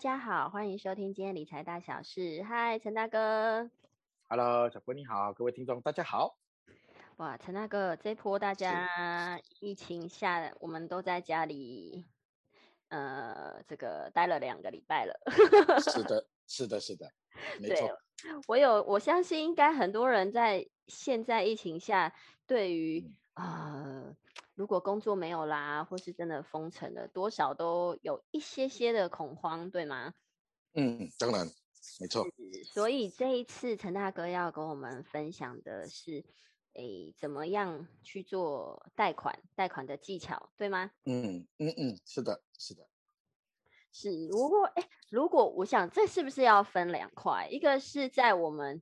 家好，欢迎收听今天理财大小事。嗨，陈大哥。Hello，小郭你好，各位听众大家好。哇，陈大哥，这波大家疫情下，我们都在家里，呃，这个待了两个礼拜了。是的，是的，是的，没对错。我有，我相信应该很多人在现在疫情下，对于嗯呃，如果工作没有啦，或是真的封城了，多少都有一些些的恐慌，对吗？嗯，当然，没错。所以这一次陈大哥要跟我们分享的是，诶，怎么样去做贷款，贷款的技巧，对吗？嗯嗯嗯，是的，是的。是，如果哎，如果我想这是不是要分两块？一个是在我们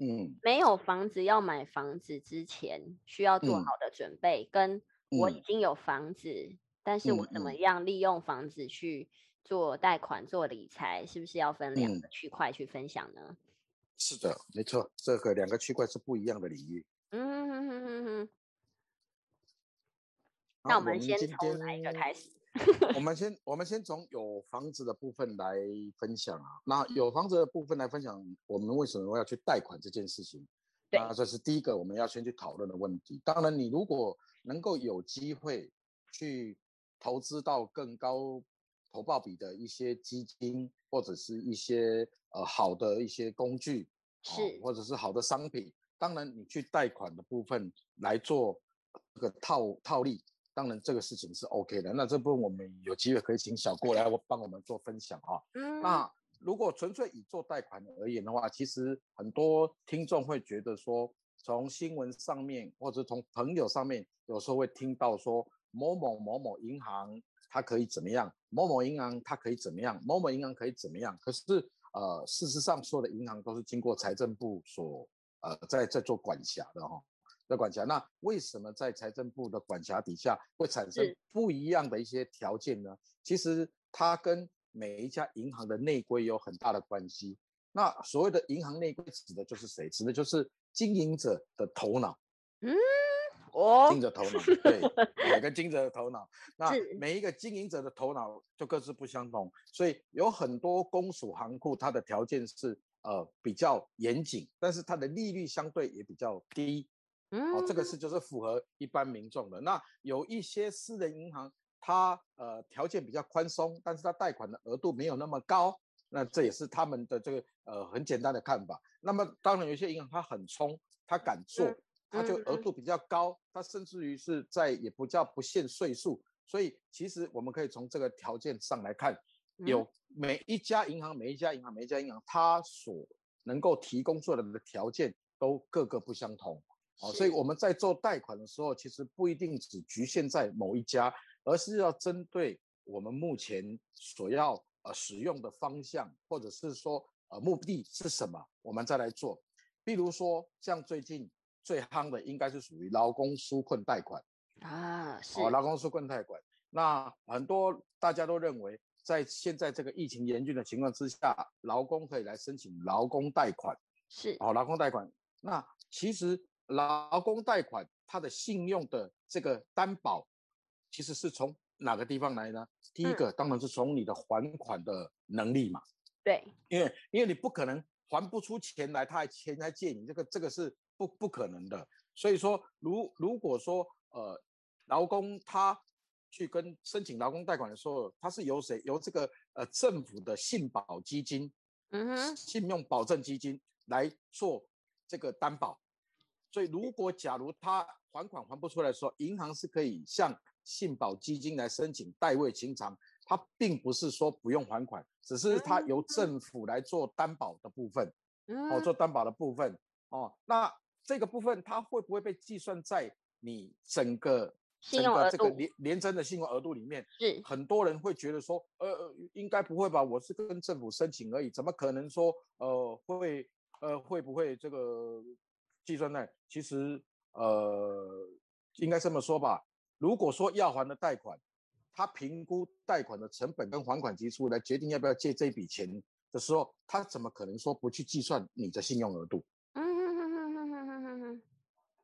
嗯没有房子要买房子之前需要做嗯好的准备，跟我已嗯经有房子，但是我嗯怎么嗯样利用房子去做贷款、做理财，是不是要分两嗯个区块去分享呢？是的，没错。这个两个区块是不一样的领域。嗯哼哼哼哼。好那我们先从哪一个开始？我们先我们先从有房子的部分来分享啊。那有房子的部分来分享，我们为什么要去贷款这件事情？对那这是第一个我们要先去讨论的问题。当然，你如果能够有机会去投资到更高投报比的一些基金，或者是一些呃好的一些工具，哦是或者是好的商品，当然你去贷款的部分来做这个套套利，当然这个事情是 OK 的。那这部分我们有机会可以请小郭来我帮我们做分享啊。嗯，那如果纯粹以做贷款而言的话，其实很多听众会觉得说，从新闻上面或者从朋友上面，有时候会听到说某某某某银行它可以怎么样，某某银行它可以怎么样，某某银行可以怎么样。可是呃，事实上所有的银行都是经过财政部所呃在在做管辖的哈、在管辖。那为什么在财政部的管辖底下会产生不一样的一些条件呢？其实它跟每一家银行的内规有很大的关系。那所谓的银行内规指的就是谁？指的就是经营者的头脑，嗯哦经营者头脑，对，每个经营者的头脑。那每一个经营者的头脑就各自不相同，所以有很多公署行库，它的条件是呃比较严谨，但是它的利率相对也比较低。嗯，哦，这个是就是符合一般民众的。那有一些私人银行，它呃条件比较宽松，但是它贷款的额度没有那么高，那这也是他们的这个呃很简单的看法。那么当然有些银行它很冲，它敢做嗯，它就额度比较高，它甚至于是在也不叫不限岁数。所以其实我们可以从这个条件上来看，嗯有每一家银行、每一家银行、每一家银行，它所能够提供出来的条件都各个不相同。哦，所以我们在做贷款的时候，其实不一定只局限在某一家，而是要针对我们目前所要呃使用的方向，或者是说呃目的是什么，我们再来做。比如说，像最近最夯的应该是属于劳工纾困贷款。啊，是哦，劳工纾困贷款。那很多大家都认为，在现在这个疫情严峻的情况之下，劳工可以来申请劳工贷款。是哦，劳工贷款。那其实劳工贷款它的信用的这个担保，其实是从哪个地方来呢？第一嗯个当然是从你的还款的能力嘛，对，因为因为你不可能还不出钱来，他还钱来借你，这个这个是不不可能的。所以说，如如果说呃劳工他去跟申请劳工贷款的时候，他是由谁？由这个呃政府的信保基金嗯哼，信用保证基金来做这个担保。所以，如果假如他还款还不出来的时候，银行是可以向信保基金来申请代位清偿。他并不是说不用还款，只是他由政府来做担保的部分嗯哦，做担保的部分哦。那这个部分它会不会被计算在你整个信整个这个连连征的信用额度里面？是很多人会觉得说，呃，呃应该不会吧？我是跟政府申请而已，怎么可能说，呃，会，呃，会不会这个计算呢？其实，呃，应该这么说吧。如果说要还的贷款，他评估贷款的成本跟还款基数来决定要不要借这笔钱的时候，他怎么可能说不去计算你的信用额度？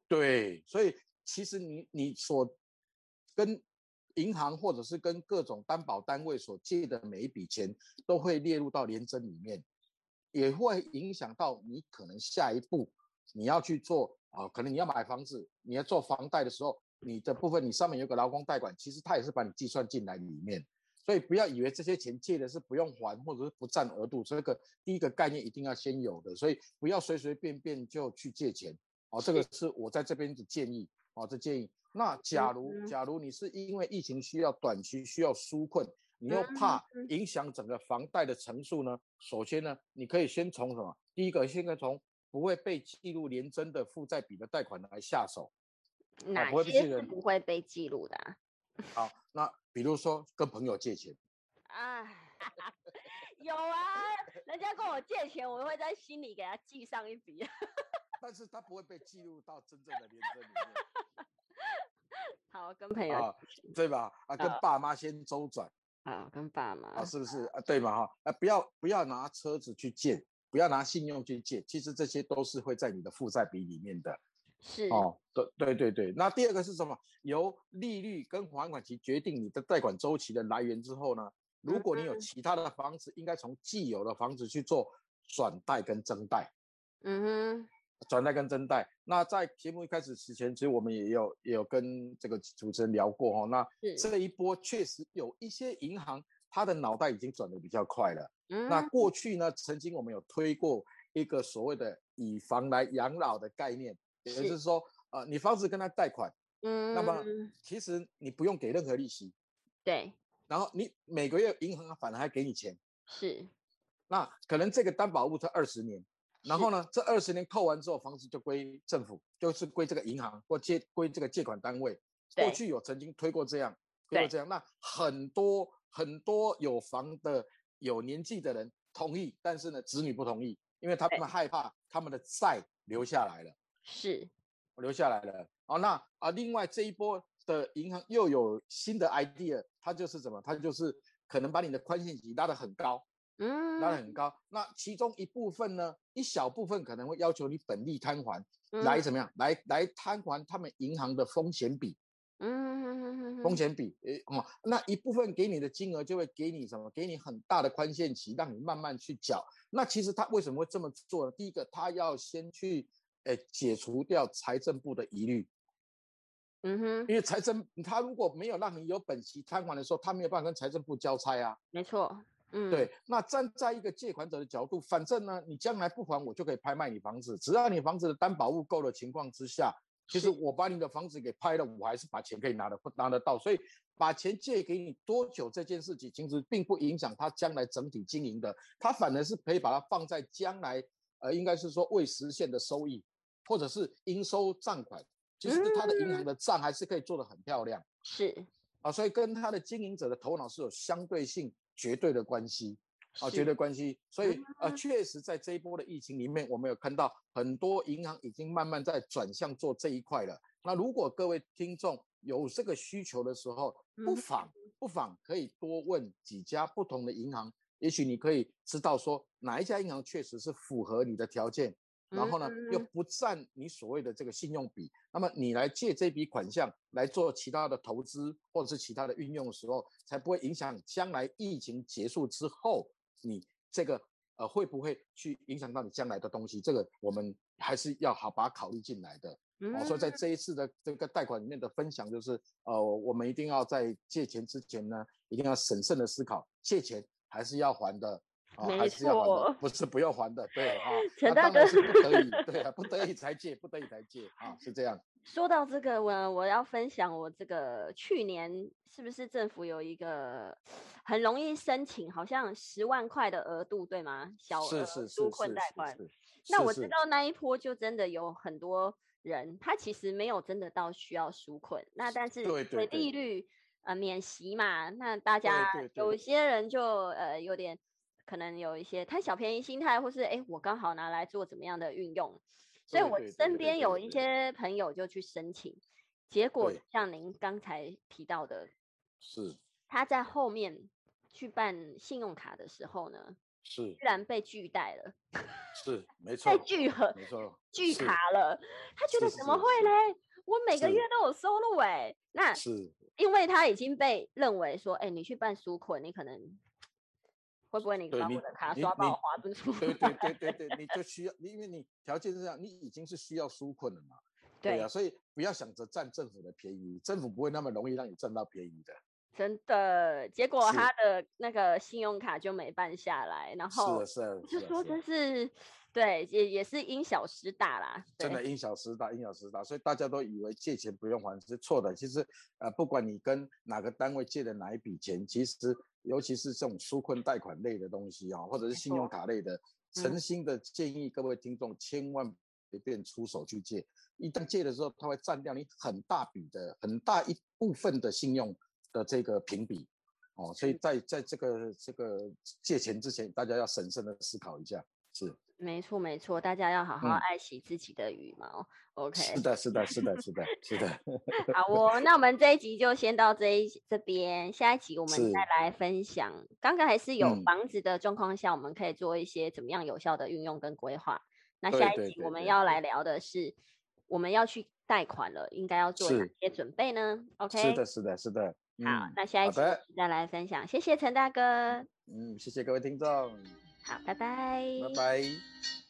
对，所以其实你你所跟银行或者是跟各种担保单位所借的每一笔钱，都会列入到联征里面，也会影响到你可能下一步你要去做啊，可能你要买房子，你要做房贷的时候，你的部分你上面有个劳工贷款，其实它也是把你计算进来里面。所以不要以为这些钱借的是不用还，或者是不占额度，这个第一个概念一定要先有的。所以不要随随便便就去借钱，哦，这个是我在这边的建议，哦，这建议。那假如假如你是因为疫情需要短期需要纾困，你又怕影响整个房贷的成数呢？首先呢，你可以先从什么？第一个，先从不会被记录连征的负债比的贷款来下手。哪些是不会被记录的？好，那比如说跟朋友借钱，啊，有啊，人家跟我借钱，我会在心里给他记上一笔，但是他不会被记录到真正的连征里面。好，跟朋友，对吧？啊，跟爸妈先周转，啊，跟爸妈，啊，是不是啊？对嘛哈？啊，不要不要拿车子去借，不要拿信用去借，其实这些都是会在你的负债比里面的。是哦，对对对对，那第二个是什么？由利率跟还款期决定你的贷款周期的来源之后呢？如果你有其他的房子，应该从既有的房子去做转贷跟增贷。嗯哼，转贷跟增贷。那在节目一开始之前，其实我们也有也有跟这个主持人聊过哈。那这一波确实有一些银行，它的脑袋已经转得比较快了。嗯，那过去呢，曾经我们有推过一个所谓的以房来养老的概念。也就是说，呃，你房子跟他贷款，嗯，那么其实你不用给任何利息，对，然后你每个月银行反而还给你钱，是，那可能这个担保物是二十年，然后呢，这二十年扣完之后，房子就归政府，就是归这个银行或借归这个借款单位。过去有曾经推过这样，推过这样，那很多很多有房的有年纪的人同意，但是呢，子女不同意，因为他们害怕他们的债留下来了。是，留下来了。哦，那啊，另外这一波的银行又有新的 idea，它就是什么？它就是可能把你的宽限期拉得很高，嗯，拉得很高。那其中一部分呢，一小部分可能会要求你本利摊还，来怎么样？来来摊还他们银行的风险比，嗯，风险比，诶，哦，那一部分给你的金额就会给你什么？给你很大的宽限期，让你慢慢去缴。那其实他为什么会这么做呢？第一个，他要先去。哎，解除掉财政部的疑虑，嗯哼，因为财政他如果没有让你有本息摊还的时候，他没有办法跟财政部交差啊。没错，嗯，对。那站在一个借款者的角度，反正呢，你将来不还，我就可以拍卖你房子，只要你房子的担保物够的情况之下，其实我把你的房子给拍了，我还是把钱可以拿得拿得到。所以把钱借给你多久这件事情，其实并不影响他将来整体经营的，他反而是可以把它放在将来，呃，应该是说未实现的收益。或者是应收账款，其实他的银行的账还是可以做得很漂亮，是。啊，所以跟他的经营者的头脑是有相对性、绝对的关系啊，绝对关系。所以呃，确实在这一波的疫情里面，我们有看到很多银行已经慢慢在转向做这一块了。那如果各位听众有这个需求的时候，不妨不妨可以多问几家不同的银行，也许你可以知道说哪一家银行确实是符合你的条件。然后呢，又不占你所谓的这个信用比，那么你来借这笔款项来做其他的投资或者是其他的运用的时候，才不会影响将来疫情结束之后，你这个呃会不会去影响到你将来的东西？这个我们还是要好把它考虑进来的。哦，所以在这一次的这个贷款里面的分享，就是呃，我们一定要在借钱之前呢，一定要审慎的思考，借钱还是要还的。没错，不是不要还的，对啊，陈大哥是不得已，对啊，不得已才借，不得已才借啊，是这样。说到这个，我我要分享我这个去年是不是政府有一个很容易申请，好像十万块的额度，对吗？小额纾困贷款。那我知道那一波就真的有很多人，他其实没有真的到需要纾困，那但是对利率呃免息嘛，那大家有些人就呃有点。可能有一些贪小便宜心态，或是哎，我刚好拿来做怎么样的运用，所以我身边有一些朋友就去申请，结果像您刚才提到的，是。他在后面去办信用卡的时候呢，是。居然被拒贷了，是没 错，被拒核，没错，拒卡了，他觉得怎么会嘞？我每个月都有。收入哎，那是。因为他已经被认为说，哎，你去办纾困，你可能会不会你把我的卡刷爆划不出？对对对对对，你 就需要你，因为你条件是这样，你已经是需要纾困了嘛。对啊，所以不要想着占政府的便宜，政府不会那么容易让你占到便宜的。真的，结果他的那个信用卡就没办下来，然后是是，就说这是对，也也是因小失大啦。真的因小失大，因小失大，所以大家都以为借钱不用还是错的。其实呃，不管你跟哪个单位借的哪一笔钱，其实尤其是这种纾困贷款类的东西啊，或者是信用卡类的，诚心的建议各位听众千万别便出手去借。一旦借的时候，它会占掉你很大笔的很大一部分的信用。的这个评比，哦，所以在在这个这个借钱之前，大家要审慎的思考一下。是，没错没错，大家要好好爱惜自己的羽毛。OK，是的是的是的是的是的。好哦，那我们这一集就先到这一这边，下一集我们再来分享。刚刚还是有房子的状况下，我们可以做一些怎么样有效的运用跟规划。那下一集我们要来聊的是，我们要去贷款了，应该要做哪些准备呢？OK，是的是的是的。好，那下一集再来分享，谢谢陈大哥。嗯，谢谢各位听众。好，拜拜。拜拜。